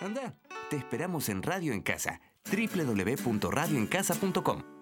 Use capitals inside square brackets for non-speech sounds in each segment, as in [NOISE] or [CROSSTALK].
Anda, te esperamos en Radio en Casa, www.radioencasa.com.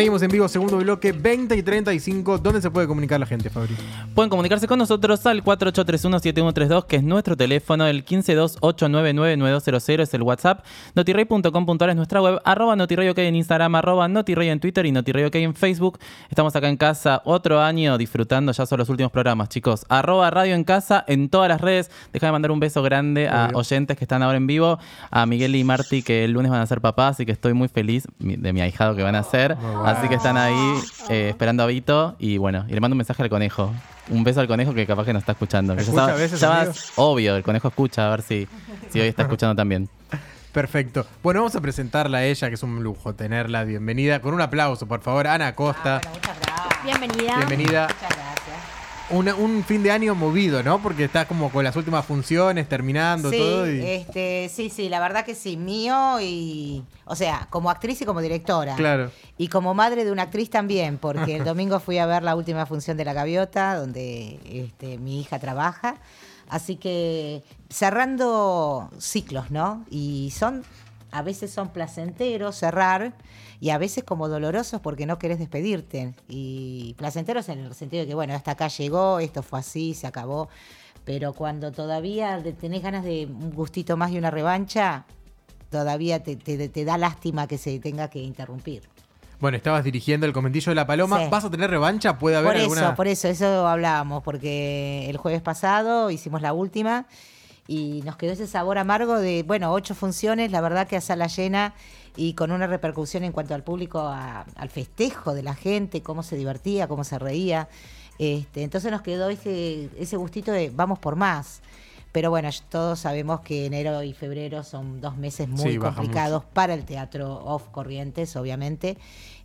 Seguimos en vivo, segundo bloque, 20 y 35. ¿Dónde se puede comunicar la gente, Fabri? Pueden comunicarse con nosotros al 48317132, que es nuestro teléfono, el 1528999200 es el WhatsApp, notirrey.com.ar es nuestra web, arroba notirrey en Instagram, arroba notirrey en Twitter y notirrey en Facebook. Estamos acá en casa otro año disfrutando, ya son los últimos programas, chicos. Arroba radio en casa en todas las redes. Deja de mandar un beso grande a Obvio. oyentes que están ahora en vivo, a Miguel y Marti que el lunes van a ser papás y que estoy muy feliz de mi ahijado que van a ser. bueno. Así que están ahí eh, esperando a Vito y bueno, y le mando un mensaje al conejo. Un beso al conejo que capaz que nos está escuchando. Que ya ¿Escucha sabe- a veces, ya va- amigo? obvio, el conejo escucha, a ver si, si hoy está escuchando también. Perfecto. Bueno, vamos a presentarla a ella, que es un lujo tenerla. Bienvenida. Con un aplauso, por favor. Ana Costa. Bienvenida. Bienvenida. Muchas gracias. Una- un fin de año movido, ¿no? Porque estás como con las últimas funciones, terminando Sí, todo. Y... este, sí, sí, la verdad que sí, mío y, o sea, como actriz y como directora. Claro. Y como madre de una actriz también, porque el [LAUGHS] domingo fui a ver la última función de La Gaviota, donde este, mi hija trabaja. Así que cerrando ciclos, ¿no? Y son, a veces son placenteros cerrar y a veces como dolorosos porque no querés despedirte. Y placenteros en el sentido de que, bueno, hasta acá llegó, esto fue así, se acabó. Pero cuando todavía tenés ganas de un gustito más y una revancha, todavía te, te- te da lástima que se tenga que interrumpir. Bueno, estabas dirigiendo el comentillo de la paloma. Sí. ¿Vas a tener revancha? ¿Puede haber Por alguna? eso, por eso, eso hablábamos, porque el jueves pasado hicimos la última y nos quedó ese sabor amargo de, bueno, ocho funciones, la verdad que a sala llena y con una repercusión en cuanto al público, a- al festejo de la gente, cómo se divertía, cómo se reía. Este, entonces nos quedó ese, ese gustito de vamos por más. Pero bueno, todos sabemos que enero y febrero son dos meses muy Sí, complicados para el teatro off Corrientes, obviamente.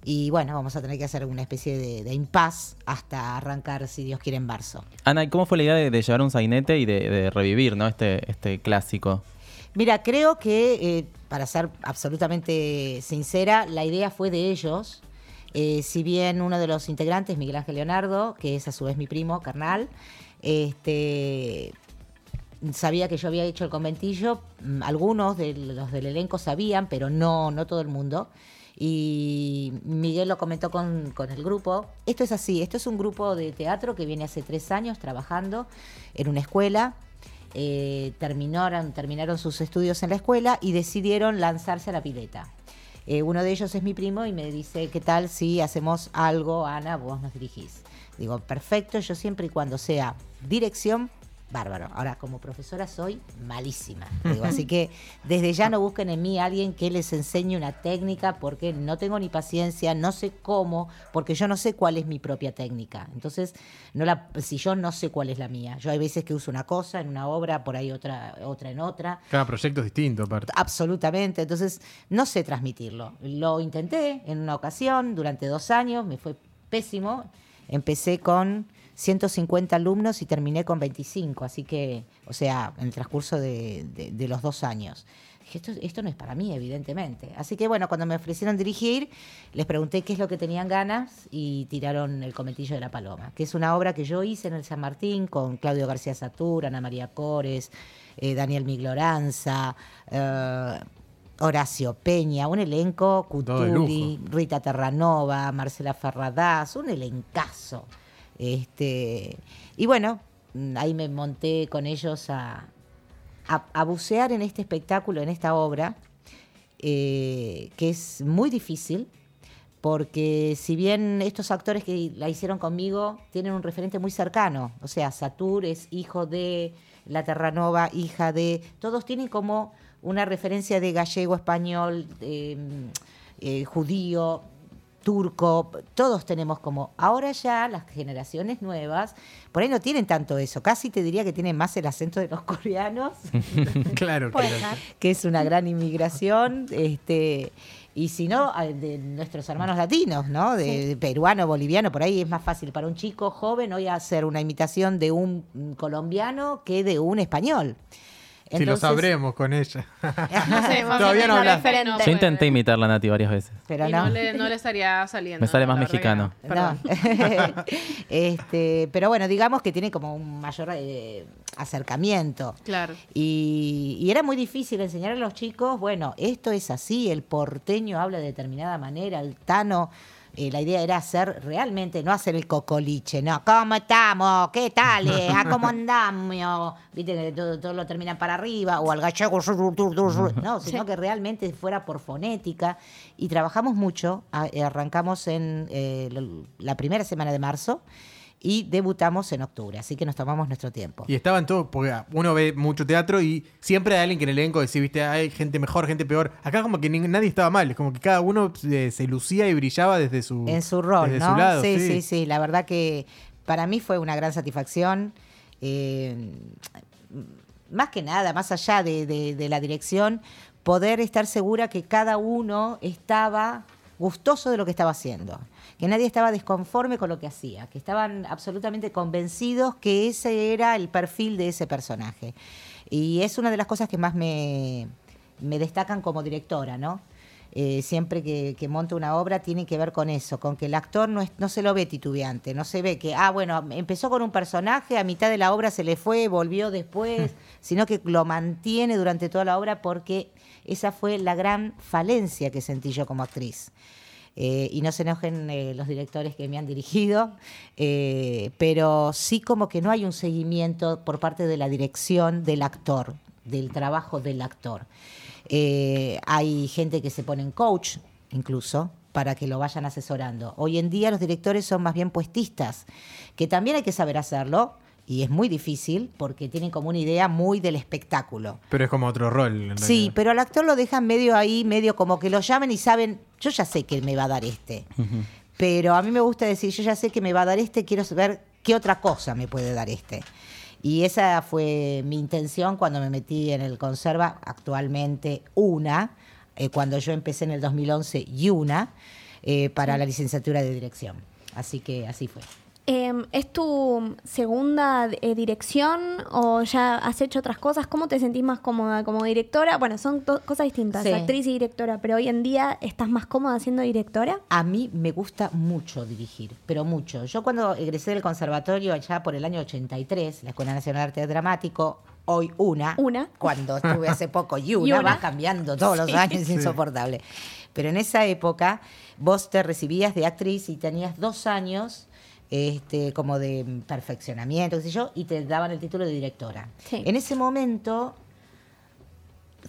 Y bueno, vamos a tener que hacer una especie de, de impas hasta arrancar, si Dios quiere, en marzo. Ana, ¿y cómo fue la idea de, de llevar un sainete y de, de revivir ¿no? este, este clásico? Mira, creo que, eh, para ser absolutamente sincera, la idea fue de ellos. Eh, si bien uno de los integrantes, Miguel Ángel Leonardo, que es a su vez mi primo, carnal, este, sabía que yo había hecho el conventillo, mm, algunos de los del elenco sabían, pero no, no todo el mundo. Y Miguel lo comentó con, con el grupo. Esto es así, esto es un grupo de teatro que viene hace tres años trabajando en una escuela. Eh, terminaron, terminaron sus estudios en la escuela y decidieron lanzarse a la pileta. Eh, uno de ellos es mi primo y me dice, ¿qué tal si hacemos algo, Ana, vos nos dirigís? Digo, perfecto, yo siempre y cuando sea dirección, bárbaro. Ahora, como profesora soy malísima. [LAUGHS] Digo, así que desde ya no busquen en mí a alguien que les enseñe una técnica porque no tengo ni paciencia, no sé cómo, porque yo no sé cuál es mi propia técnica. Entonces, no la, si yo no sé cuál es la mía. Yo hay veces que uso una cosa en una obra, por ahí otra, otra en otra. Cada proyecto es distinto, aparte. Absolutamente. Entonces, no sé transmitirlo. Lo intenté en una ocasión durante dos años, me fue pésimo. Empecé con 150 alumnos y terminé con 25, así que, o sea, en el transcurso de, de- de los dos años. Dije, esto, esto no es para mí, evidentemente. Así que, bueno, cuando me ofrecieron dirigir, les pregunté qué es lo que tenían ganas y tiraron El Cometillo de la Paloma, que es una obra que yo hice en el San Martín con Claudio García Satur, Ana María Cores, eh, Daniel Migloranza, eh, Horacio Peña, un elenco, Cutuli, Rita Terranova, Marcela Ferradaz, un elencazo. Este, y bueno, mm, ahí me monté con ellos a, bucear en este espectáculo, en esta obra, eh, que es muy difícil, porque si bien estos actores que la hicieron conmigo tienen un referente muy cercano, o sea, Satur es hijo de La Terranova, hija de, todos tienen como una referencia de gallego, español, eh, eh, judío, turco, todos tenemos como, ahora ya las generaciones nuevas, por ahí no tienen tanto eso, casi te diría que tienen más el acento de los coreanos [LAUGHS] claro, que es una gran inmigración. Este, Y si no, de nuestros hermanos latinos, ¿no? De, de peruano, boliviano, por ahí es más fácil para un chico joven hoy hacer una imitación de un colombiano que de un español. Si lo sabremos con ella. [LAUGHS] No sé, más Todavía no hablas. Yo intenté imitarla a Nati varias veces. Pero Y no. no le, no le estaría saliendo. Me sale más mexicano. [LAUGHS] este, pero bueno, digamos que tiene como un mayor eh, acercamiento. Claro. Y, y era muy difícil enseñar a los chicos, bueno, esto es así, el porteño habla de determinada manera, el tano, eh, la idea era hacer realmente, no hacer el cocoliche, no, ¿cómo estamos? ¿Qué tal? eh? ¿A cómo andamos? Viste que todo, todo lo terminan para arriba, o al gallego, no, sino que realmente fuera por fonética. Y trabajamos mucho, a- eh, arrancamos en eh, la primera semana de marzo y debutamos en octubre, así que nos tomamos nuestro tiempo. Y estaban todos, porque uno ve mucho teatro y siempre hay alguien que en el elenco decía, viste, hay gente mejor, gente peor. Acá como que nadie estaba mal, es como que cada uno eh, se lucía y brillaba desde su, en su rol, desde ¿no? su lado. sí, sí, sí, La verdad que para mí fue una gran satisfacción. eh, más que nada, más allá de, de- de la dirección, poder estar segura que cada uno estaba gustoso de lo que estaba haciendo, que nadie estaba desconforme con lo que hacía, que estaban absolutamente convencidos que ese era el perfil de ese personaje. Y es una de las cosas que más me, me destacan como directora, ¿no? Eh, siempre que, que monto una obra tiene que ver con eso, con que el actor no, es- no se lo ve titubeante, no se ve que, ah, bueno, empezó con un personaje, a mitad de la obra se le fue, volvió después, [LAUGHS] sino que lo mantiene durante toda la obra porque esa fue la gran falencia que sentí yo como actriz. Eh, y no se enojen eh, los directores que me han dirigido, eh, pero sí como que no hay un seguimiento por parte de la dirección del actor, del trabajo del actor. Hay gente que se pone en coach, incluso, para que lo vayan asesorando. Hoy en día los directores son más bien puestistas, que también hay que saber hacerlo, y es muy difícil porque tienen como una idea muy del espectáculo. Pero es como otro rol. en Sí, realidad. pero al actor lo dejan medio ahí, medio como que lo llamen y saben, yo ya sé que me va a dar este. Pero a mí me gusta decir, yo ya sé que me va a dar este, quiero saber qué otra cosa me puede dar este. Y esa fue mi intención cuando me metí en el conserva, actualmente una, eh, cuando yo empecé en el 2011 y una, eh, para la licenciatura de dirección. Así que así fue. Em, ¿Es tu segunda eh, dirección o ya has hecho otras cosas? ¿Cómo te sentís más cómoda como directora? Bueno, son dos cosas distintas, Sí. actriz y directora, pero hoy en día estás más cómoda siendo directora. A mí me gusta mucho dirigir, pero mucho. Yo cuando egresé del conservatorio allá por el año 83, la Escuela Nacional de Arte Dramático, hoy una, Una. cuando estuve hace poco y [LAUGHS] Y una, una. va cambiando todos los años, es insoportable. Pero en esa época vos te recibías de actriz y tenías dos años este, como de perfeccionamiento, qué sé yo, y te daban el título de directora. Sí. En ese momento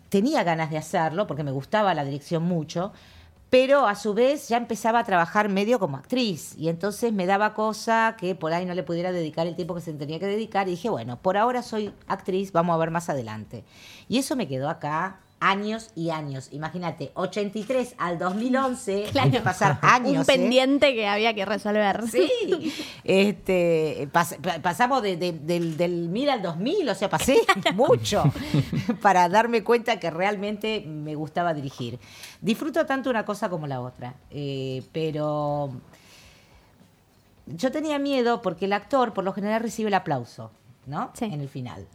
tenía ganas de hacerlo porque me gustaba la dirección mucho, pero a su vez ya empezaba a trabajar medio como actriz y entonces me daba cosa que por ahí no le pudiera dedicar el tiempo que se tenía que dedicar y dije, bueno, por ahora soy actriz, vamos a ver más adelante. Y eso me quedó acá años y años. Imagínate, 83 al 2011, hay que pasar [LAUGHS] años. Un ¿eh? pendiente que había que resolver. Sí, [LAUGHS] este, pas- pa- pasamos de- de- del, del 1000 al 2000, o sea, pasé mucho [LAUGHS] para darme cuenta que realmente me gustaba dirigir. Disfruto tanto una cosa como la otra, eh, pero yo tenía miedo porque el actor por lo general recibe el aplauso, ¿no? Sí. En el final.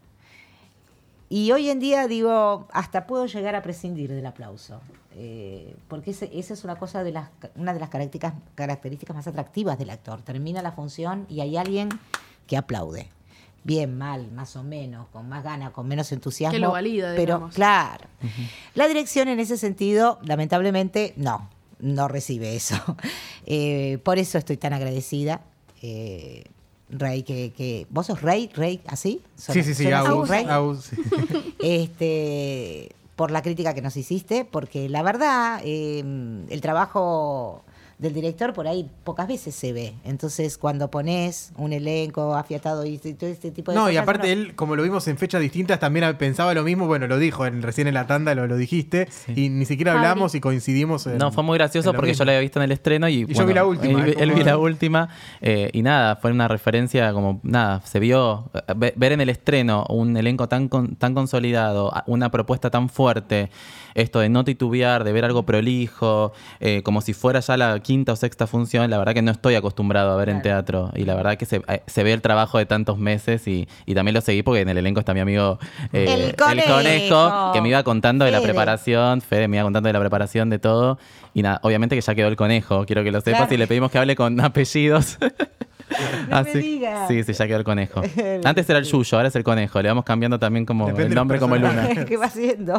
Y hoy en día digo, hasta puedo llegar a prescindir del aplauso, eh, porque ese- esa es una cosa de las, una de las características, características más atractivas del actor. Termina la función y hay alguien que aplaude. Bien, mal, más o menos, con más ganas, con menos entusiasmo. Que lo valida, Pero digamos. claro, la dirección en ese sentido, lamentablemente, no, no recibe eso. [LAUGHS] Eh, por eso estoy tan agradecida. Eh, Rey, que, que. ¿Vos sos Rey? ¿Rey? ¿Así? Sí, sí, sí, ¿Suena así, Agus, Rey? Agus, sí. [LAUGHS] [LAUGHS] este, por la crítica que nos hiciste, porque la verdad, eh, el trabajo del director por ahí pocas veces se ve. Entonces, cuando pones un elenco afiatado y todo este tipo de No, cosas. y aparte él, como lo vimos en fechas distintas, también pensaba lo mismo. Bueno, lo dijo en- recién en la tanda, lo, lo dijiste. Y ni siquiera Fabri. hablamos y coincidimos en. No, fue muy gracioso porque mismo. yo la había visto en el estreno y, Y yo vi la última, Él, él vi la última eh, y nada, fue una referencia como nada, se vio eh, ve- ver en el estreno un elenco tan con- tan consolidado, una propuesta tan fuerte, esto de no titubear, de ver algo prolijo, eh, como si fuera ya la quinta o sexta función, la verdad que no estoy acostumbrado a ver en teatro y la verdad que se, eh, se ve el trabajo de tantos meses y, y también lo seguí porque en el elenco está mi amigo eh, El Conejo. que me iba contando de la preparación, Fede me iba contando de la preparación de todo. Y nada, obviamente que ya quedó el conejo, quiero que lo sepas. Claro. Y le pedimos que hable con [LAUGHS] apellidos. [LAUGHS] No me digas. Sí, sí, ya quedó el conejo. [LAUGHS] Antes era el Yuyo, ahora es el conejo. Le vamos cambiando también como Depende el nombre como el luna. [LAUGHS] ¿Qué va haciendo?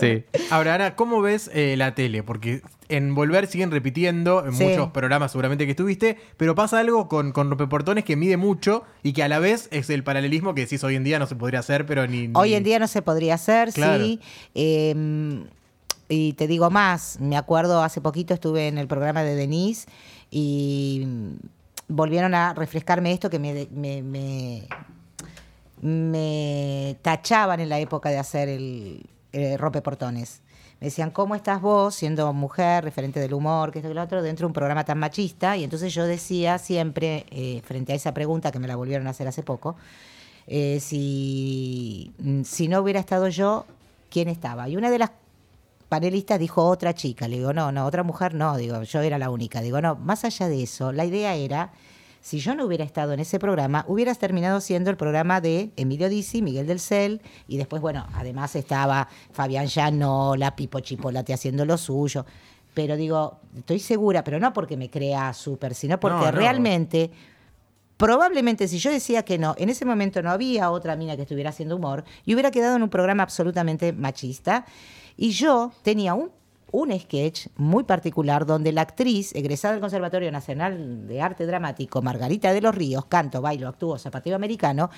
Sí. Ahora, Ana, ¿cómo ves eh, la tele? Porque en Volver siguen repitiendo en Sí. muchos programas seguramente que estuviste, pero pasa algo con, con Rompeportones que mide mucho y que a la vez es el paralelismo que decís hoy en día no se podría hacer, pero ni... Hoy en día no se podría hacer, Claro. sí. Eh, y te digo más, me acuerdo hace poquito estuve en el programa de Denise y volvieron a refrescarme esto que me, me, me, me tachaban en la época de hacer el, el rompeportones. Me decían, ¿cómo estás vos siendo mujer, referente del humor, que esto y lo otro, dentro de un programa tan machista? Y entonces yo decía siempre, eh, frente a esa pregunta que me la volvieron a hacer hace poco, eh, si, mm, si no hubiera estado yo, ¿quién estaba? Y una de las panelistas dijo otra chica. Le digo, no, no, otra mujer no. Digo, yo era la única. Digo, no, más allá de eso, la idea era, si yo no hubiera estado en ese programa, hubieras terminado siendo el programa de Emilio Dizzi, Miguel del Cel, y después, bueno, además estaba Fabián Llanola, Pipo Chipolate haciendo lo suyo. Pero digo, estoy segura, pero no porque me crea súper, sino porque No, no. realmente probablemente si yo decía que no, en ese momento no había otra mina que estuviera haciendo humor y hubiera quedado en un programa absolutamente machista. Y yo tenía un, un sketch muy particular donde la actriz egresada del Conservatorio Nacional de Arte Dramático, Margarita de los Ríos, canto, bailo, actúo, zapateo americano,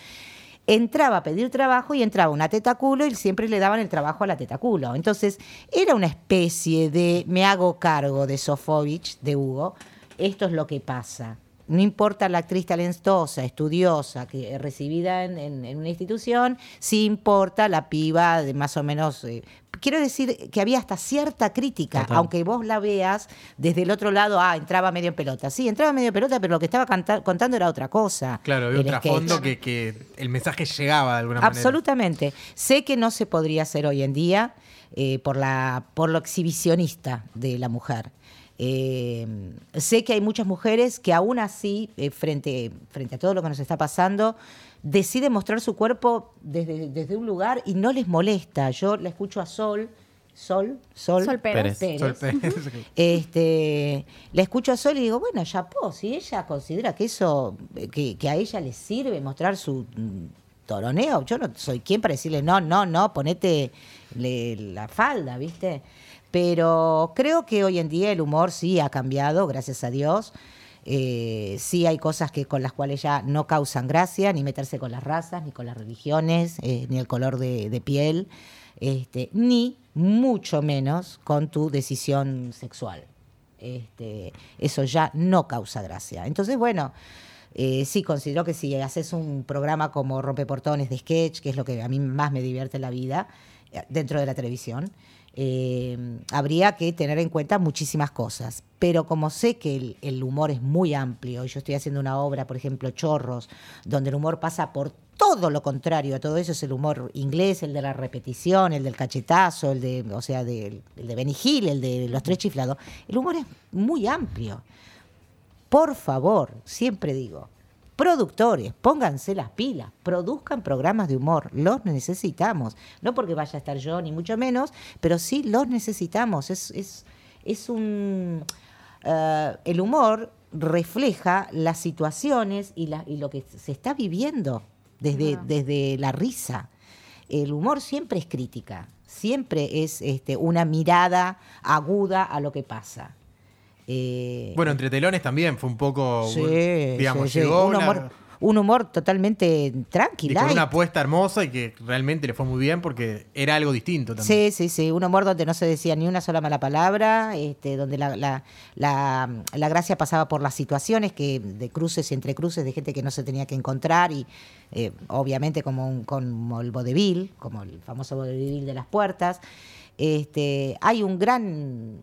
entraba a pedir trabajo y entraba una teta culo y siempre le daban el trabajo a la teta culo. Entonces, era una especie de me hago cargo de Sofovich, de Hugo, esto es lo que pasa. No importa la actriz talentosa, estudiosa, que recibida en, en- en una institución, sí importa la piba de más o menos... eh, quiero decir que había hasta cierta crítica, Total. aunque vos la veas desde el otro lado, ah, entraba medio en pelota. Sí, entraba medio en pelota, pero lo que estaba contando era otra cosa. Claro, había un trasfondo que, que el mensaje llegaba de alguna manera. Absolutamente. Sé que no se podría hacer hoy en día eh, por, la, por lo exhibicionista de la mujer. Eh, sé que hay muchas mujeres que aún así, eh, frente, frente a todo lo que nos está pasando, deciden mostrar su cuerpo desde, desde un lugar y no les molesta. Yo la escucho a Sol, Sol, Sol, Sol Pérez. Pérez. Sol Pérez. este, la escucho a Sol y digo, bueno, ya si ella considera que eso, que, que a ella le sirve mostrar su mm, toroneo, yo no soy quien para decirle, no, no, no, ponete le- la falda, ¿viste? Pero creo que hoy en día el humor sí ha cambiado, gracias a Dios. Eh, sí hay cosas que con las cuales ya no causan gracia, ni meterse con las razas, ni con las religiones, eh, ni el color de, piel, este, ni mucho menos con tu decisión sexual. Este, eso ya no causa gracia. Entonces, bueno, eh, sí, considero que si haces un programa como Rompeportones de sketch, que es lo que a mí más me divierte en la vida, dentro de la televisión, eh, habría que tener en cuenta muchísimas cosas. Pero como sé que el, humor es muy amplio, y yo estoy haciendo una obra, por ejemplo, Chorros, donde el humor pasa por todo lo contrario a todo eso, es el humor inglés, el de la repetición, el del cachetazo, el de, o sea, el de Benny el de los tres chiflados. El humor es muy amplio. Por favor, siempre digo, productores, pónganse las pilas, produzcan programas de humor, los necesitamos. No porque vaya a estar yo, ni mucho menos, pero sí los necesitamos. Es, es, es un... eh, el humor refleja las situaciones y, la- y lo que se está viviendo desde, desde la risa. El humor siempre es crítica, siempre es este, una mirada aguda a lo que pasa. Eh, Bueno, entre telones también fue un poco. Sí, digamos, sí, sí. llegó un, una- humor, un humor totalmente Y tranquilo. con una apuesta hermosa y que realmente le fue muy bien porque era algo distinto también. Sí, sí, sí, un humor donde no se decía ni una sola mala palabra, este, donde la, la, la, la gracia pasaba por las situaciones que de cruces y entre cruces de gente que no se tenía que encontrar y eh, obviamente como, un, como el vodevil, como el famoso vodevil de las puertas. Este, hay un gran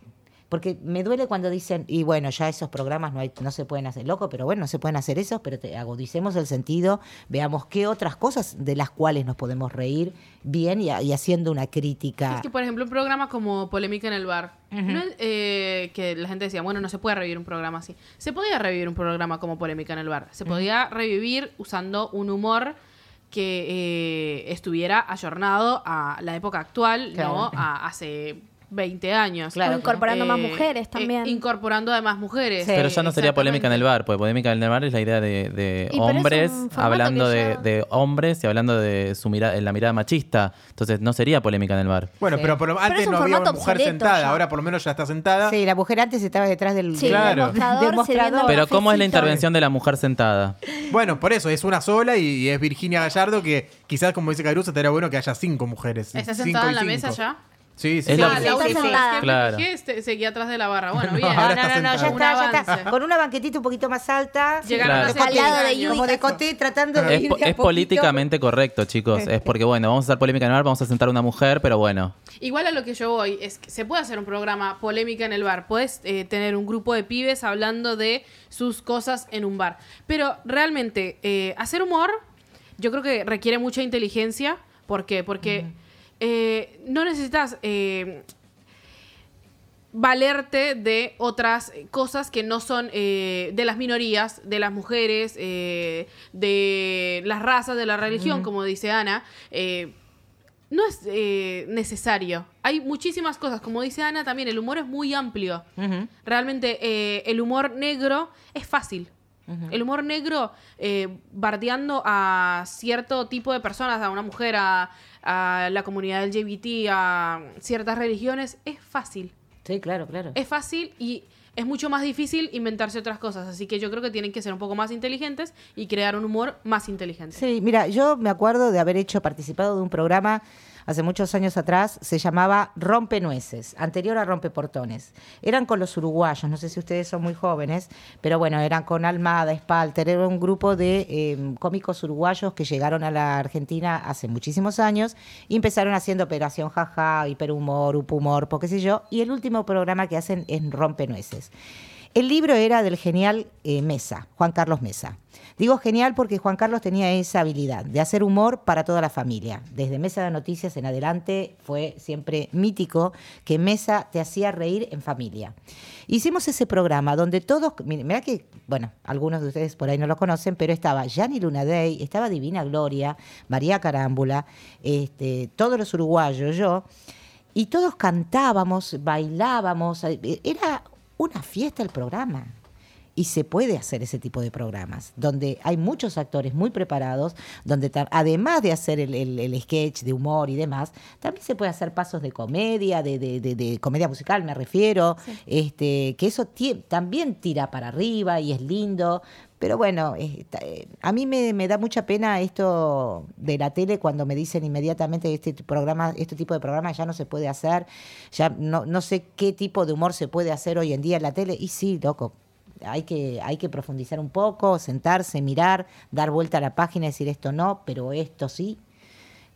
porque me duele cuando dicen, y bueno, ya esos programas no, hay, no se pueden hacer, loco, pero bueno, no se pueden hacer esos, pero te, agudicemos el sentido, veamos qué otras cosas de las cuales nos podemos reír bien y, y haciendo una crítica. Es que, por ejemplo, un programa como Polémica en el Bar, no eh, que la gente decía, bueno, no se puede revivir un programa así. Se podía revivir un programa como Polémica en el Bar. Se podía revivir usando un humor que eh, estuviera ayornado a la época actual, ¿no? A hace 20 años. Claro, O incorporando más Eh, mujeres también. eh, incorporando además mujeres. Sí. Pero ya no sería polémica en el bar, porque polémica en el bar es la idea de, de hombres hablando de, ya- de hombres y hablando de su mirada, en la mirada machista. Entonces no sería polémica en el bar. Bueno, Sí. pero, pero antes no había una mujer sentada, ya. ahora por lo menos ya está sentada. Sí, la mujer antes estaba detrás del, Sí, Claro. del mostrador, Pero ¿cómo es la intervención de la mujer sentada? Bueno, por eso, es una sola y, y es Virginia Gallardo que quizás, como dice Caruso, estaría bueno que haya cinco mujeres. ¿Está Cinco sentada en la cinco. mesa ya? Sí, sí. Es sí. Ah, la vez sentada. Claro. este- seguía atrás de la barra. Bueno, [LAUGHS] bien. No, no, no, no, ya está, ya está. Con una banquetita un poquito más alta. Llegaron Claro. Al lado de 10 Yudica. años. Como de coté tratando de Es, ir de a es políticamente correcto, chicos. Es porque, bueno, vamos a hacer polémica en el bar, vamos a sentar a una mujer, pero bueno. Igual a lo que yo voy, es que se puede hacer un programa polémica en el bar. Puedes eh, tener un grupo de pibes hablando de sus cosas en un bar. Pero realmente, eh, hacer humor, yo creo que requiere mucha inteligencia. ¿Por qué? Porque eh, no necesitas eh, valerte de otras cosas que no son eh, de las minorías, de las mujeres, de las razas, de la religión, como dice Ana. No es necesario. Hay muchísimas cosas. Como dice Ana, también el humor es muy amplio. Realmente el humor negro es fácil. El humor negro, eh, bardeando a cierto tipo de personas, a una mujer, a, a la comunidad LGBT, a ciertas religiones, es fácil. Sí, claro, claro. Es fácil y es mucho más difícil inventarse otras cosas. Así que yo creo que tienen que ser un poco más inteligentes y crear un humor más inteligente. Sí, mira, yo me acuerdo de haber hecho, participado de un programa hace muchos años atrás, se llamaba Rompe Nueces, anterior a Rompe Portones. Eran con los uruguayos, no sé si ustedes son muy jóvenes, pero bueno, eran con Almada, Spalter, era un grupo de eh, cómicos uruguayos que llegaron a la Argentina hace muchísimos años y empezaron haciendo Operación Jaja, Hiperhumor, Upumor, qué sé yo, y el último programa que hacen es Rompe Nueces. El libro era del genial eh, Mesa, Juan Carlos Mesa. Digo genial porque Juan Carlos tenía esa habilidad de hacer humor para toda la familia. Desde Mesa de Noticias en adelante fue siempre mítico que Mesa te hacía reír en familia. Hicimos ese programa donde todos, mira que, bueno, algunos de ustedes por ahí no lo conocen, pero estaba Gianni Lunadei, estaba Divina Gloria, María Carámbula, este, todos los uruguayos, yo, y todos cantábamos, bailábamos, eh, era una fiesta el programa. Y se puede hacer ese tipo de programas, donde hay muchos actores muy preparados, donde además de hacer el, el- el sketch de humor y demás, también se puede hacer pasos de comedia, de, de- de- de comedia musical me refiero, este, que eso también tira para arriba y es lindo. Pero bueno, eh, a mí me, me da mucha pena esto de la tele cuando me dicen inmediatamente este programa, este tipo de programa ya no se puede hacer, ya no, no sé qué tipo de humor se puede hacer hoy en día en la tele. Y sí, loco, hay que, hay que profundizar un poco, sentarse, mirar, dar vuelta a la página y decir esto no, pero esto sí.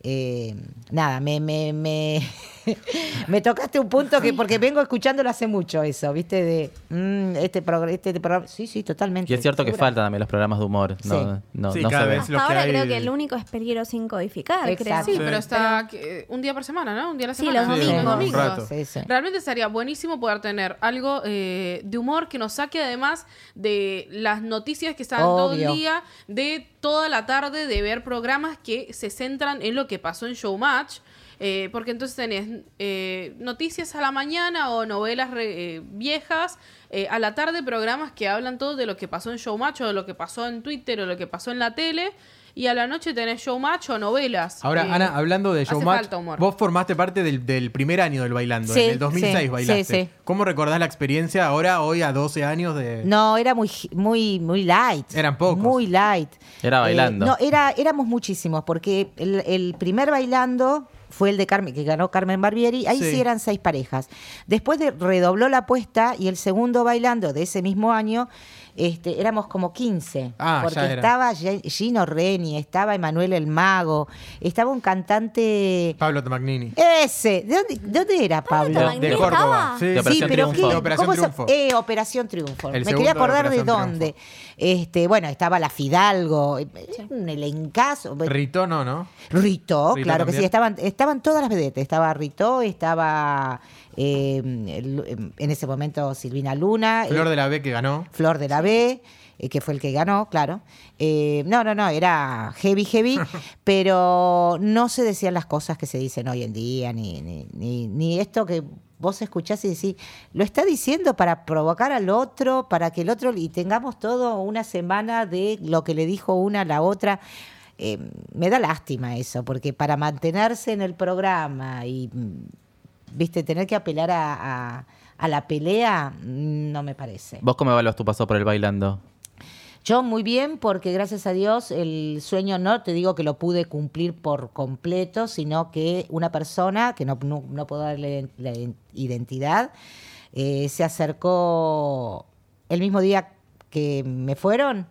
Eh, nada, me, me, me, [LAUGHS] [LAUGHS] me tocaste un punto que, porque vengo escuchándolo hace mucho eso, ¿viste? De mm, este, este programa. Sí, sí, totalmente. Y es cierto que segura. faltan también los programas de humor. No, Sí. no, Sí, no cada se vez lo que ahora hay- creo que el único es peligro sin codificar, Exacto. creo. Sí, Sí. pero está que- un día por semana, ¿no? Un día a la Sí, semana. los Sí, domingos. Sí, sí. Realmente sería buenísimo poder tener algo eh, de humor que nos saque además de las noticias que están todo el día, de toda la tarde, de ver programas que se centran en lo que pasó en Showmatch. Eh, porque entonces tenés eh, noticias a la mañana o novelas re- eh, viejas, eh, a la tarde programas que hablan todo de lo que pasó en Showmatch o de lo que pasó en Twitter o lo que pasó en la tele, y a la noche tenés Showmatch o novelas. Ahora, Eh, Ana, hablando de Showmatch, vos formaste parte del, del primer año del bailando, Sí, en el 2006 sí, bailaste. sí, sí. ¿Cómo recordás la experiencia ahora, hoy a 12 años de...? No, era muy, muy, muy light. Eran pocos. Muy light. Era bailando. Eh, no, era, éramos muchísimos, porque el, el primer bailando fue el de Carmen, que ganó Carmen Barbieri. Ahí sí. Sí. eran seis parejas. Después de, redobló la apuesta y el segundo bailando de ese mismo año. Este, éramos como 15. Ah, porque ya era. estaba Gi- Gino Reni, estaba Emanuel el Mago, estaba un cantante. Pablo Tomagnini. Ese, ¿de dónde, de dónde era Pablo? De. Córdoba. Sí, De sí. Operación pero Triunfo. ¿qué? De Operación ¿Cómo se- Triunfo. Eh, Operación Triunfo. El Me quería acordar de dónde. Este, bueno, estaba la Fidalgo, eh, un elencazo. Rito no, ¿no? Rito, Rito claro que sí, estaban, estaban todas las vedettes. Estaba Rito, estaba eh, el- en ese momento Silvina Luna, Flor eh, de la B que ganó. Flor de la B, eh, que fue el que ganó, claro. Eh, no, no, no, era heavy, heavy, [LAUGHS] pero no se decían las cosas que se dicen hoy en día, ni, ni, ni, ni esto que vos escuchás y decís, lo está diciendo para provocar al otro, para que el otro, y tengamos todo una semana de lo que le dijo una a la otra. Eh, me da lástima eso, porque para mantenerse en el programa y, viste, tener que apelar a, a- a la pelea, no me parece. ¿Vos cómo evaluas tu paso por el bailando? Yo muy bien, porque gracias a Dios el sueño no te digo que lo pude cumplir por completo, sino que una persona, que no, no, no puedo darle la identidad, eh, se acercó el mismo día que me fueron,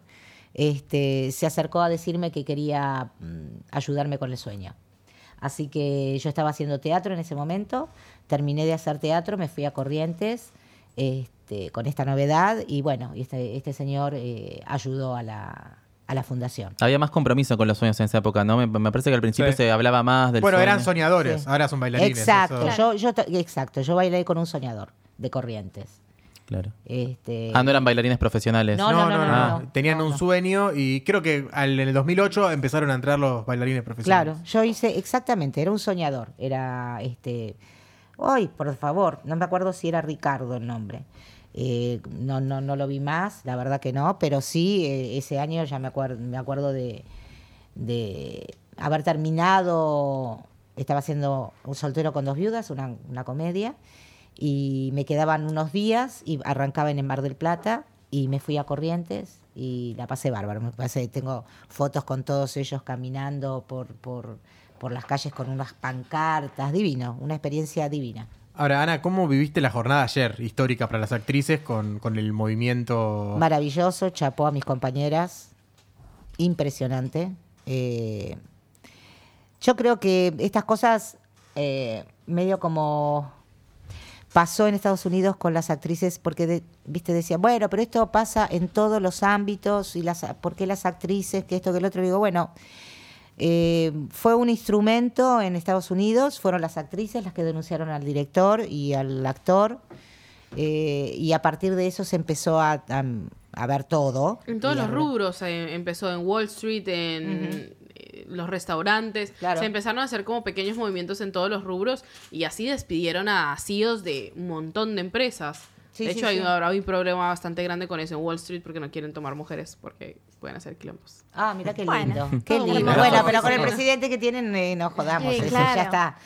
este, se acercó a decirme que quería mm, ayudarme con el sueño. Así que yo estaba haciendo teatro en ese momento, terminé de hacer teatro, me fui a Corrientes este, con esta novedad y bueno, y este, este señor eh, ayudó a la, a la fundación. Había más compromiso con los sueños en esa época, ¿no? Me, me parece que al principio Sí. se hablaba más del Bueno, sueño. eran soñadores, Sí. ahora son bailarines. Exacto, eso- yo, yo, to- exacto, yo bailé con un soñador de Corrientes. Claro. Este, Ah, no eran bailarines profesionales. No, No, no, no, no, no. Tenían no, un sueño y creo que al- en el 2008 empezaron a entrar los bailarines profesionales. Claro, yo hice exactamente, era un soñador, era este, ay, por favor, no me acuerdo si era Ricardo el nombre. Eh, no, no, no lo vi más, la verdad que no, pero sí, eh, ese año ya me acuerdo, me acuerdo de, de haber terminado, estaba haciendo un soltero con dos viudas, una, una comedia, y me quedaban unos días y arrancaba en el Mar del Plata y me fui a Corrientes y la pasé bárbaro. Me pasé, tengo fotos con todos ellos caminando por, por, por las calles con unas pancartas, divino, una experiencia divina. Ahora, Ana, ¿cómo viviste la jornada ayer, histórica para las actrices, con, con el movimiento? Maravilloso, chapó a mis compañeras, impresionante. Eh, yo creo que estas cosas, eh, medio como pasó en Estados Unidos con las actrices, porque, de- viste, decían, bueno, pero esto pasa en todos los ámbitos, y las, ¿por qué las actrices, que esto, que el otro? Digo, bueno, eh, fue un instrumento en Estados Unidos, fueron las actrices las que denunciaron al director y al actor, eh, y a partir de eso se empezó a, a- a ver todo. En todos Y los rubros, eh, empezó en Wall Street, en eh, los restaurantes, Claro. se empezaron a hacer como pequeños movimientos en todos los rubros y así despidieron a CEOs de un montón de empresas. Sí, de sí, hecho, hay, sí. ahora hay un problema bastante grande con eso en Wall Street porque no quieren tomar mujeres porque pueden hacer quilombos. Ah, mira qué Bueno, lindo. qué lindo. bueno. Bueno, pero con el presidente que tienen, eh, no jodamos, Sí, eso claro. ya está.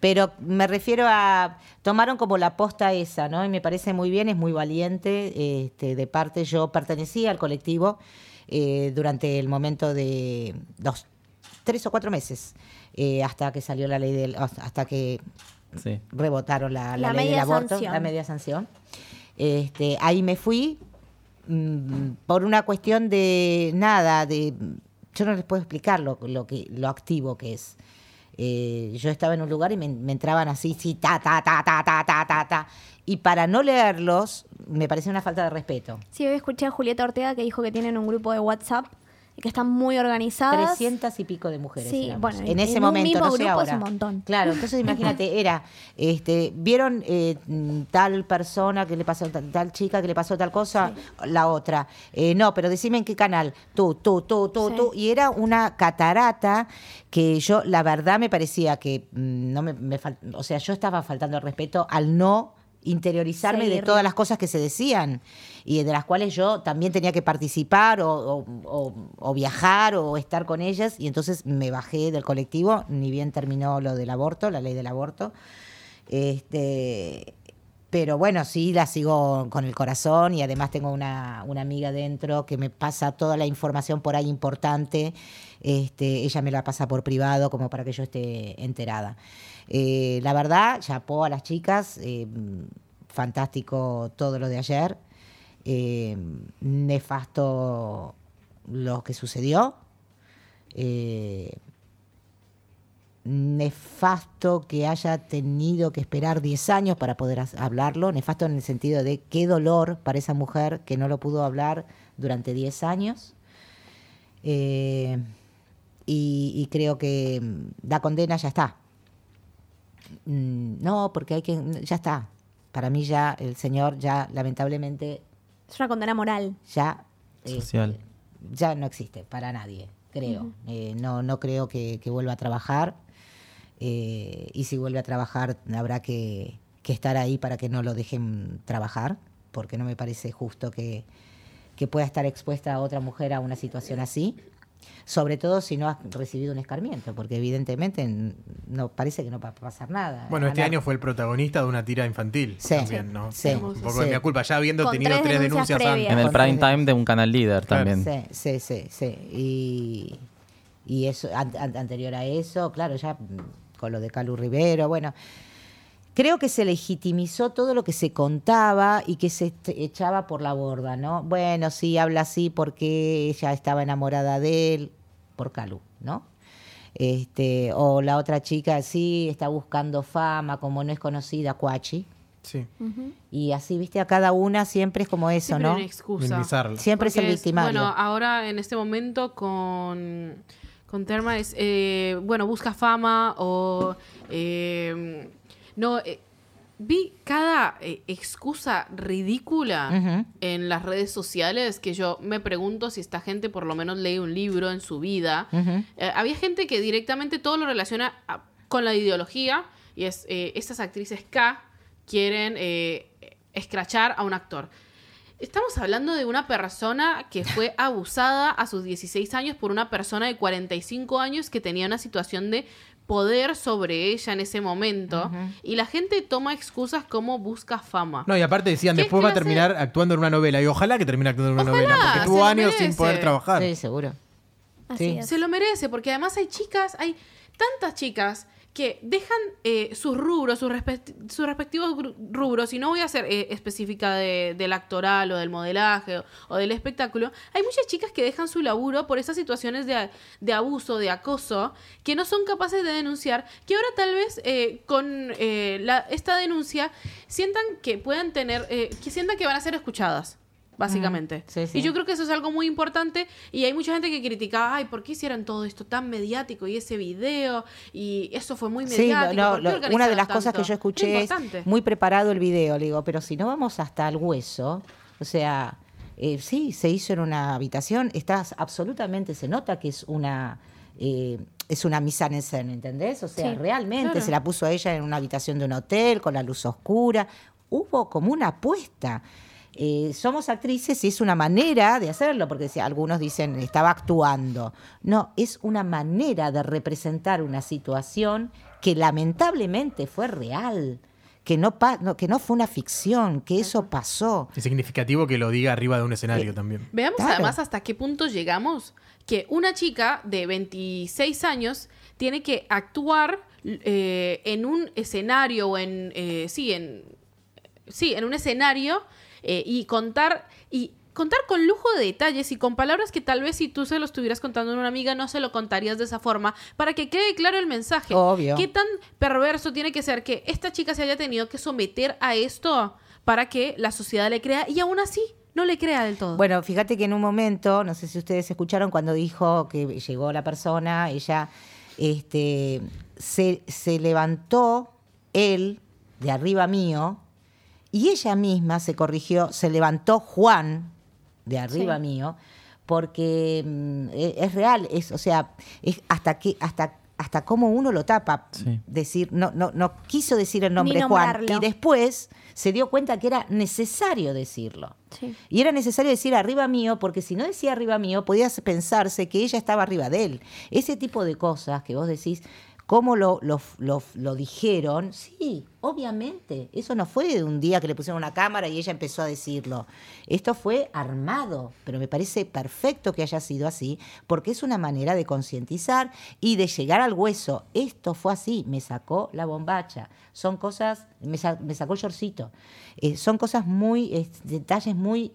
Pero me refiero a. Tomaron como la posta esa, ¿no? Y me parece muy bien, es muy valiente. Este, de parte, yo pertenecía al colectivo eh, durante el momento de dos, tres o cuatro meses, eh, hasta que salió la ley del. hasta que Sí. rebotaron la, la La ley del media aborto, sanción. la media sanción. Este, ahí me fui mm, por una cuestión de nada, de yo no les puedo explicar lo, lo que lo activo que es. Eh, yo estaba en un lugar y me, me entraban así, sí, ta, ta, ta, ta, ta, ta, ta, ta. Y para no leerlos, me parecía una falta de respeto. Sí, hoy escuché a Julieta Ortega que dijo que tienen un grupo de WhatsApp que están muy organizadas. 300 y pico de mujeres. Sí, éramos. bueno, en en- ese en un momento, mismo no sé grupo es ahora. un montón. Claro, entonces [LAUGHS] imagínate, era, este, vieron eh, tal persona que le pasó, tal, tal chica que le pasó tal cosa, la otra. Eh, no, pero decime en qué canal. Tú, tú, tú, tú, Sí. tú. Y era una catarata que yo, la verdad, me parecía que mm, no me, me fal- o sea, yo estaba faltando el respeto al no interiorizarme de todas las cosas que se decían y de las cuales yo también tenía que participar o, viajar o estar con ellas y entonces me bajé del colectivo, ni bien terminó lo del aborto, la ley del aborto. Este, pero bueno, sí la sigo con el corazón y además tengo una, una amiga dentro que me pasa toda la información por ahí importante. Este, ella me la pasa por privado como para que yo esté enterada. Eh, la verdad, chapó a las chicas, eh, fantástico todo lo de ayer, eh, nefasto lo que sucedió. Eh, nefasto que haya tenido que esperar 10 años para poder hablarlo, nefasto en el sentido de qué dolor para esa mujer que no lo pudo hablar durante 10 años. Eh, y, y creo que mm, la condena ya está. Mm, No, porque hay que, ya está. Para mí ya el señor ya lamentablemente Es una condena moral. ya eh, Social. ya no existe para nadie, creo. Eh, no, no creo que, que vuelva a trabajar. eh, y si vuelve a trabajar, habrá que, que estar ahí para que no lo dejen trabajar, porque no me parece justo que, que pueda estar expuesta a otra mujer a una situación así. Sobre todo si no has recibido un escarmiento, porque evidentemente no parece que no va a pasar nada. Bueno, este año fue el protagonista de una tira infantil. Sí. también, ¿no? Sí. Un poco Sí. de mi culpa, ya habiendo Con tenido tres tres denuncias denuncias previas. En el prime time de un canal líder Claro. también. Sí, sí, sí, sí. Y, y eso, an- an- anterior a eso, claro, ya con lo de Calu Rivero, bueno. Creo que se legitimizó todo lo que se contaba y que se echaba por la borda, ¿no? Bueno, sí, habla así porque ella estaba enamorada de él, por Calu, ¿no? Este, o la otra chica, sí, está buscando fama, como no es conocida, Cuachi. Sí. Y así, viste, a cada una siempre es como eso, Siempre ¿no? una excusa. Siempre es el Porque victimario. Bueno, ahora en este momento con, con Terma es, eh, bueno, busca fama o... eh, no, eh, vi cada eh, excusa ridícula en las redes sociales que yo me pregunto si esta gente por lo menos lee un libro en su vida. Eh, había gente que directamente todo lo relaciona a- con la ideología y es eh, estas actrices K quieren escrachar a un actor. Estamos hablando de una persona que fue abusada a sus 16 años por una persona de 45 años que tenía una situación de poder sobre ella en ese momento y la gente toma excusas como busca fama. No, y aparte decían, ¿Qué después va a clase- terminar actuando en una novela. Y ojalá que termine actuando en una Ojalá, novela, porque se tuvo lo años sin poder trabajar. Sí, seguro. Así Sí. es. Se lo merece, porque además hay chicas, hay tantas chicas que dejan eh, sus rubros, sus, sus respectivos rubros, y no voy a ser eh, específica de- del actoral o del modelaje o, o del espectáculo, hay muchas chicas que dejan su laburo por esas situaciones de, de abuso, de acoso, que no son capaces de denunciar, que ahora tal vez eh, con eh, la- esta denuncia sientan que puedan tener, eh, que sientan que van a ser escuchadas. Básicamente. Sí, sí. Y yo creo que eso es algo muy importante. Y hay mucha gente que criticaba, ay, ¿por qué hicieron todo esto tan mediático? Y ese video, y eso fue muy Sí, mediático. no, ¿por qué lo- una de las cosas que yo escuché Es muy preparado el video. Le digo, pero si no vamos hasta el hueso, o sea, eh, sí, se hizo en una habitación, estás absolutamente, se nota que es una... eh, es una misa en escena, ¿entendés? O sea, Sí, realmente claro. se la puso a ella en una habitación de un hotel con la luz oscura. Hubo como una apuesta. Eh, somos actrices y es una manera de hacerlo, porque si algunos dicen estaba actuando. No, es una manera de representar una situación que lamentablemente fue real, que no, pa- no- que no fue una ficción, que eso pasó. Es significativo que lo diga arriba de un escenario Eh, también. Veamos Claro. además hasta qué punto llegamos. Que una chica de 26 años tiene que actuar eh, en un escenario o en. eh, sí, en. Sí, en un escenario eh, y contar. Y contar con lujo de detalles y con palabras que tal vez si tú se lo estuvieras contando a una amiga no se lo contarías de esa forma para que quede claro el mensaje. Obvio. ¿Qué tan perverso tiene que ser que esta chica se haya tenido que someter a esto para que la sociedad le crea y aún así no le crea del todo. Bueno, fíjate que en un momento, no sé si ustedes escucharon cuando dijo que llegó la persona, ella este, se, se levantó él de arriba mío y ella misma se corrigió, se levantó Juan de arriba Sí. mío porque mm, e- es real, es, o sea, es hasta que hasta hasta cómo uno lo tapa, Sí. decir, no, no, no quiso decir el nombre Juan y después se dio cuenta que era necesario decirlo. Sí. Y era necesario decir arriba mío, porque si no decía arriba mío, podía pensarse que ella estaba arriba de él. Ese tipo de cosas que vos decís, ¿cómo lo, lo, lo- lo dijeron? Sí, obviamente. Eso no fue de un día que le pusieron una cámara y ella empezó a decirlo. Esto fue armado, pero me parece perfecto que haya sido así, porque es una manera de concientizar y de llegar al hueso. Esto fue así, me sacó la bombacha. Son cosas, me, sa- me sacó el shortcito. Eh, son cosas muy, eh, detalles muy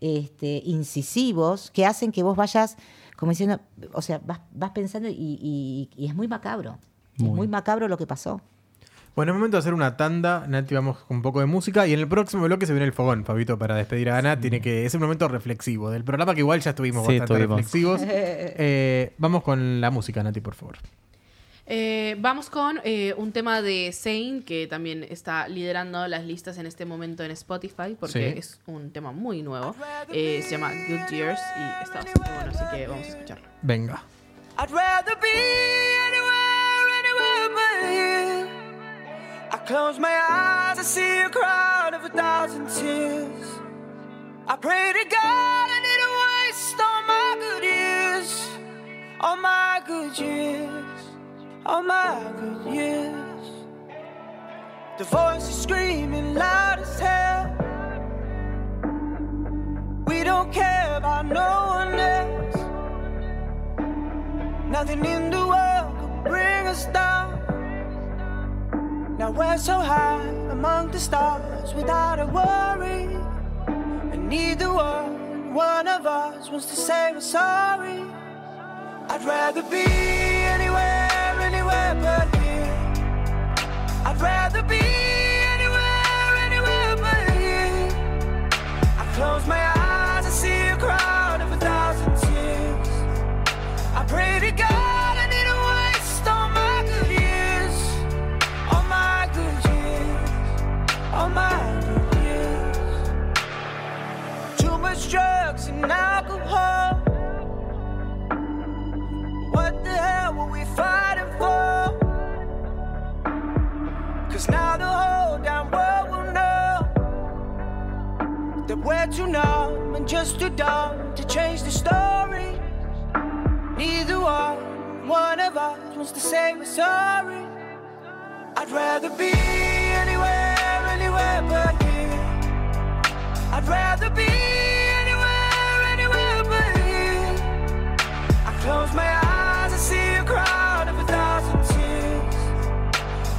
este, incisivos que hacen que vos vayas, como diciendo, o sea, vas, vas pensando y, y- y es muy macabro. Muy. Macabro lo que pasó. Bueno, es momento de hacer una tanda. Nati, vamos con un poco de música. Y en el próximo bloque se viene el fogón, Fabito, para despedir a Ana. Tiene que, es un momento reflexivo del programa que igual ya estuvimos Sí, bastante estuvimos. reflexivos. [LAUGHS] Eh, vamos con la música, Nati, por favor. Eh, vamos con eh, un tema de Zayn, que también está liderando las listas en este momento en Spotify, porque Sí. es un tema muy nuevo. Eh, se llama Good Years y está bastante bueno, así que vamos a escucharlo. Venga. I'd rather be anywhere, but here. I close my eyes, I see a crowd of a thousand tears. I pray to God I didn't waste all my good years, all my good years, all my good years. The voice is screaming loud as hell. We don't care about no one else. Nothing in the world could bring us down. We're so high among the stars without a worry. And neither one, one of us wants to say we're sorry. I'd rather be anywhere, anywhere but here. I'd rather be anywhere, anywhere but here. I close my eyes, and alcohol. What the hell were we fighting for? Cause now the whole damn world will know that we're too numb and just too dumb to change the story. Neither one, one of us wants to say we're sorry. I'd rather be anywhere, anywhere but here. I'd rather be close my eyes, I see a crowd of a thousand tears.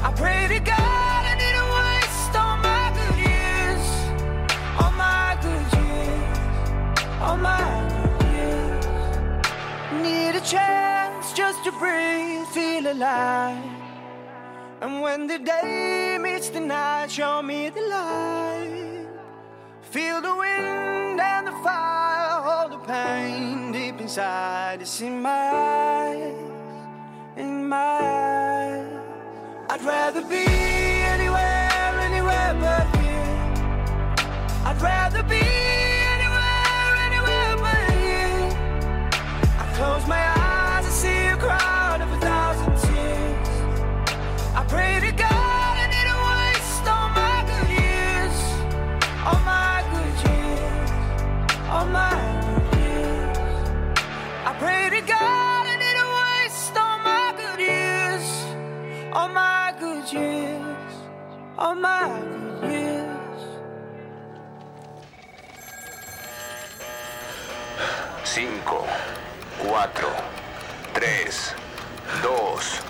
I pray to God I didn't waste all my good years, all my good years, all my good years. Need a chance just to breathe, feel alive. And when the day meets the night, show me the light. Feel the wind and the fire, pain deep inside. It's in my eyes, in my eyes. I'd rather be anywhere, anywhere but here. I'd rather be anywhere, anywhere but here. I close my eyes, I see a crowd of a thousand tears. I pray to God I didn't waste all my good years, all my good years, all my 5, 4, 3, 2,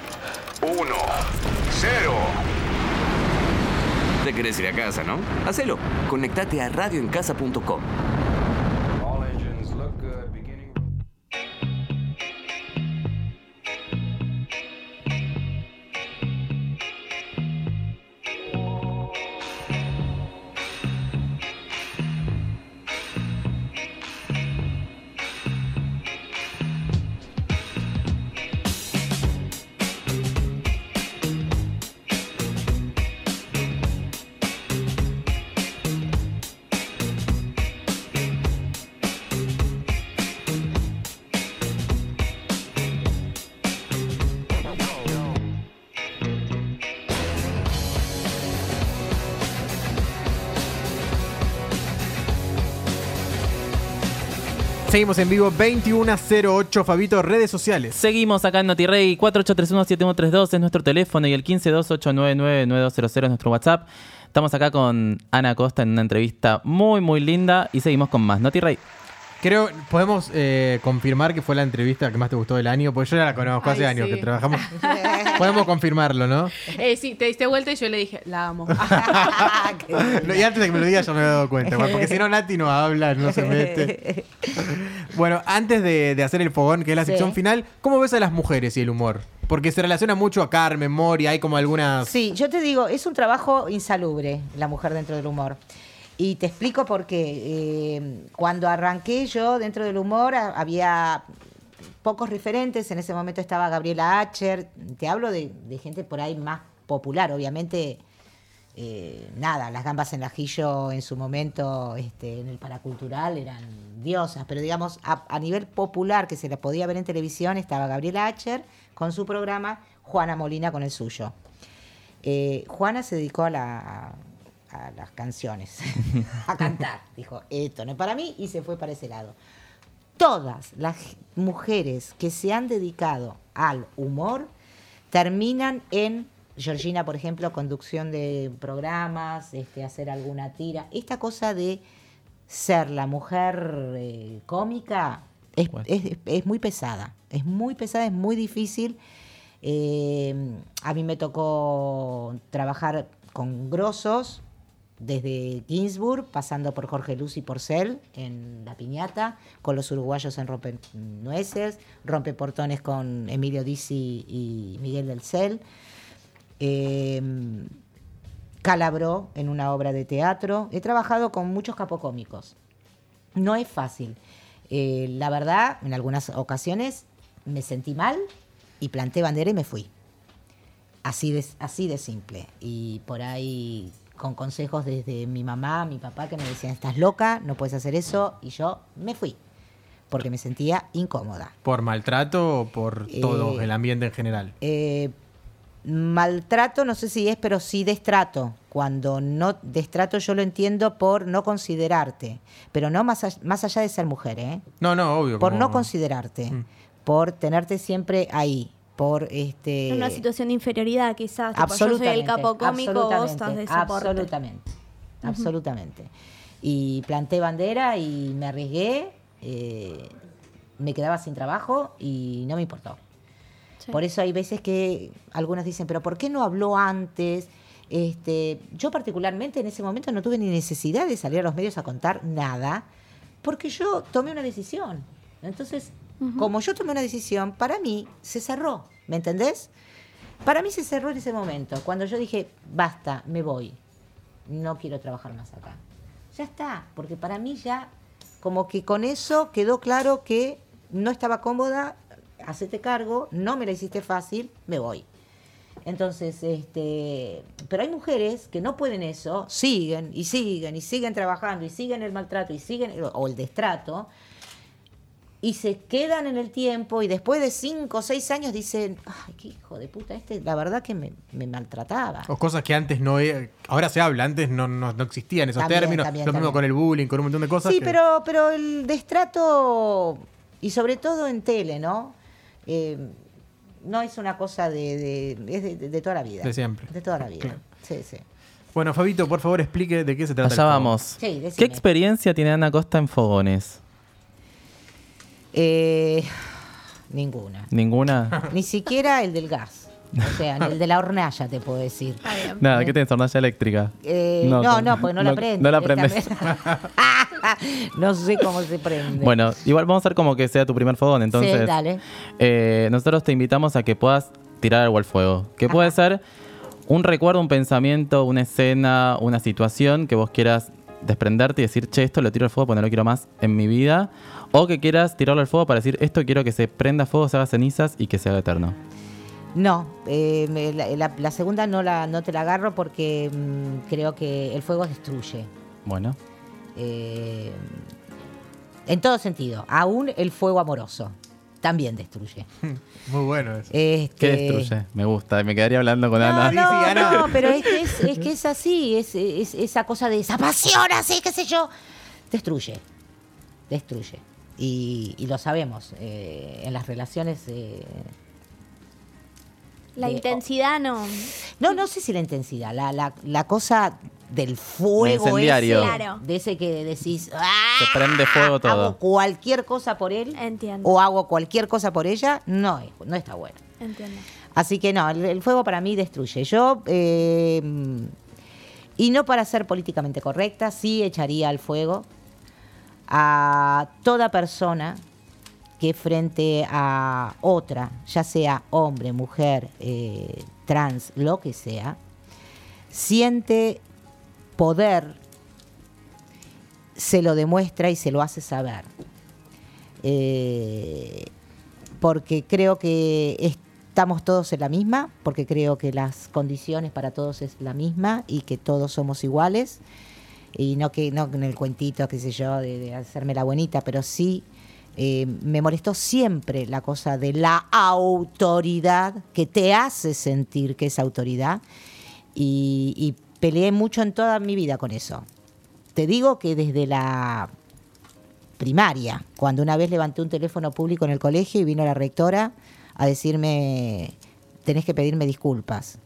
1, 0. Te querés ir a casa, ¿no? Hacelo. Conectate a radioencasa.com. Seguimos en vivo 2108, Fabito, redes sociales. Seguimos acá en NotiRey, 48317132 es nuestro teléfono y el 1528999200 es nuestro WhatsApp. Estamos acá con Ana Costa en una entrevista muy, muy linda y seguimos con más NotiRey. Creo, podemos eh, confirmar que fue la entrevista que más te gustó del año, porque yo ya la conozco hace años que trabajamos. [LAUGHS] podemos confirmarlo, ¿no? Eh, sí, te diste vuelta y yo le dije, la amo. [LAUGHS] No, y antes de que me lo digas yo me he dado cuenta, igual, porque si no Nati no habla, no se mete. Bueno, antes de, de hacer el fogón, que es la Sí. sección final, ¿cómo ves a las mujeres y el humor? Porque se relaciona mucho a Carmen, Moria, hay como algunas... Sí, yo te digo, es un trabajo insalubre la mujer dentro del humor. Y te explico por qué. Eh, cuando arranqué yo dentro del humor a- había pocos referentes. En ese momento estaba Gabriela Acher. Te hablo de, gente por ahí más popular. Obviamente, eh, nada, las gambas en ajillo en su momento este, en el paracultural eran diosas. Pero digamos, a, a nivel popular que se la podía ver en televisión estaba Gabriela Acher con su programa, Juana Molina con el suyo. Eh, Juana se dedicó a, la- a las canciones, [LAUGHS] a cantar. Dijo, esto no es para mí y se fue para ese lado. Todas las mujeres que se han dedicado al humor terminan en, Georgina, por ejemplo, conducción de programas, este, hacer alguna tira. Esta cosa de ser la mujer eh, cómica es, Bueno. es- es muy pesada. Es muy pesada, es muy difícil. Eh, a mí me tocó trabajar con grosos, desde Ginsburg, pasando por Jorge Luz y Porcel en La Piñata, con los uruguayos en Rompe Nueces, Rompe Portones con Emilio Dizzi y Miguel del Cel. Eh, Calabró en una obra de teatro. He trabajado con muchos capocómicos. No es fácil. Eh, la verdad, en algunas ocasiones me sentí mal y planté bandera y me fui. Así de, así de simple. Y por ahí con consejos desde mi mamá, mi papá, que me decían, estás loca, no puedes hacer eso. Y yo me fui, porque me sentía incómoda. ¿Por maltrato o por todo Eh, el ambiente en general? Eh, maltrato, no sé si es, pero sí destrato. Cuando no destrato yo lo entiendo por no considerarte, pero no más, más allá de ser mujer, ¿eh? No, no, obvio. por como- no considerarte, Mm. por tenerte siempre ahí, por este una situación de inferioridad, quizás. yo soy el absolutamente, capo cómico, vos estás de absolutamente, absolutamente, absolutamente. Y planté bandera y me arriesgué, eh, me quedaba sin trabajo y no me importó. Sí. Por eso hay veces que algunos dicen, pero ¿por qué no habló antes? Este, yo particularmente en ese momento no tuve ni necesidad de salir a los medios a contar nada, porque yo tomé una decisión. Entonces, como yo tomé una decisión, para mí se cerró, ¿me entendés? Para mí se cerró en ese momento, cuando yo dije, basta, me voy, no quiero trabajar más acá. Ya está, porque para mí ya, como que con eso quedó claro que no estaba cómoda, hacete cargo, no me la hiciste fácil, me voy. Entonces, este, pero hay mujeres que no pueden eso, siguen y siguen y siguen trabajando y siguen el maltrato y siguen o el destrato y se quedan en el tiempo y después de cinco o seis años dicen, ay, qué hijo de puta, este la verdad que me, me maltrataba. O cosas que antes no... e- Ahora se habla, antes no, no, no existían esos También, términos. también, Lo mismo con el bullying, con un montón de cosas. Sí, que- pero, pero el destrato, y sobre todo en tele, ¿no? Eh, no es una cosa de, de- es de, toda la vida. De siempre. De toda la vida. Claro. Sí, sí. Bueno, Fabito, por favor, explique de qué se trata. Allá vamos. Sí, ¿Qué experiencia tiene Ana Costa en fogones? Eh, ninguna. ¿Ninguna? [LAUGHS] Ni siquiera el del gas. O sea, el de la hornalla, te puedo decir. Nada, ¿qué tenés? ¿Hornalla eléctrica? Eh, no, no, tam- pues no, la prende. No la prendes. [LAUGHS] no sé cómo se prende. Bueno, igual vamos a hacer como que sea tu primer fogón, entonces. sí, dale. eh, nosotros te invitamos a que puedas tirar algo al fuego. Que puede ser un recuerdo, un pensamiento, una escena, una situación que vos quieras desprenderte y decir, che, esto lo tiro al fuego porque no lo quiero más en mi vida. O que quieras tirarlo al fuego para decir, esto quiero que se prenda fuego, se haga cenizas y que se haga eterno. No, eh, me- la, la- la segunda no, la, no te la agarro porque mm, creo que el fuego destruye. Bueno. Eh, en todo sentido, aún el fuego amoroso también destruye. [LAUGHS] Muy bueno eso. Este, ¿Qué destruye? Me gusta, me quedaría hablando con No, Ana. No, sí, Ana. no, pero es que es, es que es así, es, es esa cosa de esa pasión así, qué sé yo, destruye, destruye. Y, y lo sabemos. eh, en las relaciones. eh, La de- intensidad no. no, no sé si la intensidad, la, la, la cosa del fuego incendiario. ese, Claro. de ese que decís, "Ah, Se prende fuego todo". Hago cualquier cosa por él Entiendo. o hago cualquier cosa por ella, no, es- no está bueno. Entiendo. Así que no, el, el fuego para mí destruye. Yo, eh, y no para ser políticamente correcta, sí echaría al fuego a toda persona que frente a otra, ya sea hombre, mujer, eh, trans, lo que sea, siente poder, se lo demuestra y se lo hace saber. Eh, porque creo que estamos todos en la misma, porque creo que las condiciones para todos es la misma y que todos somos iguales. Y no que no en el cuentito, qué sé yo, de, de hacerme la bonita, pero sí eh, me molestó siempre la cosa de la autoridad que te hace sentir que es autoridad. Y, y peleé mucho en toda mi vida con eso. Te digo que desde la primaria, cuando una vez levanté un teléfono público en el colegio y vino la rectora a decirme, tenés que pedirme disculpas.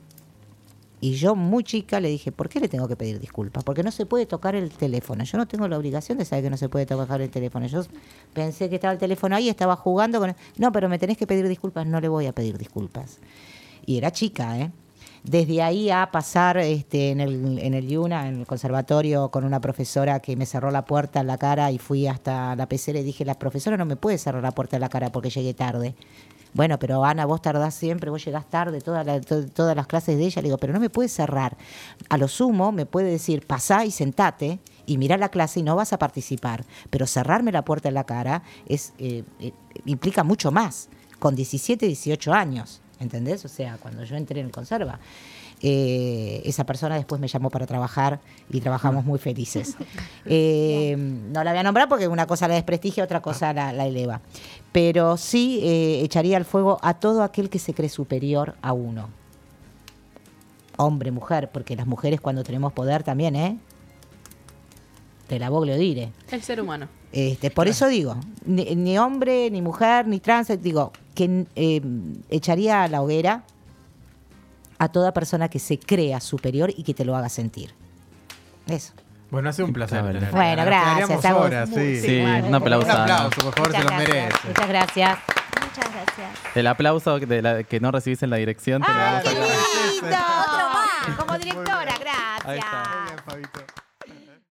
Y yo, muy chica, le dije, ¿por qué le tengo que pedir disculpas? Porque no se puede tocar el teléfono. Yo no tengo la obligación de saber que no se puede tocar el teléfono. Yo pensé que estaba el teléfono ahí, estaba jugando con... No, pero me tenés que pedir disculpas. No le voy a pedir disculpas. Y era chica, ¿eh? Desde ahí a pasar este, en, el, en el Yuna, en el conservatorio, con una profesora que me cerró la puerta en la cara y fui hasta la pecera y dije, la profesora no me puede cerrar la puerta en la cara porque llegué tarde. Bueno, pero Ana, vos tardás siempre, vos llegás tarde, toda todas las clases de ella. Le digo, pero no me puede cerrar. A lo sumo me puede decir, pasá y sentate y mirá la clase y no vas a participar. Pero cerrarme la puerta en la cara es eh, eh, implica mucho más, con 17, 18 años. ¿Entendés? O sea, cuando yo entré en el conserva. Eh, esa persona después me llamó para trabajar y trabajamos muy felices. [LAUGHS] Eh, no la voy a nombrar porque una cosa la desprestigia, otra cosa la, la eleva. Pero sí eh, echaría al fuego a todo aquel que se cree superior a uno. Hombre, mujer, porque las mujeres cuando tenemos poder también, ¿eh? Te la voglio dire. El ser humano. Este, por eso digo, ni, ni hombre, ni mujer, ni trans, digo, que echaría a la hoguera a toda persona que se crea superior y que te lo haga sentir. Eso. Bueno, ha sido un placer. Bueno, Nos gracias, a horas, sí. Sí, bueno, un aplauso. Un aplauso, por favor, se Muchas lo gracias. merece. Muchas gracias. Muchas gracias. El aplauso de la- que no recibís en la dirección. te lo ¡Ay, a qué lindo! Otro más. Como directora, Ahí gracias. está.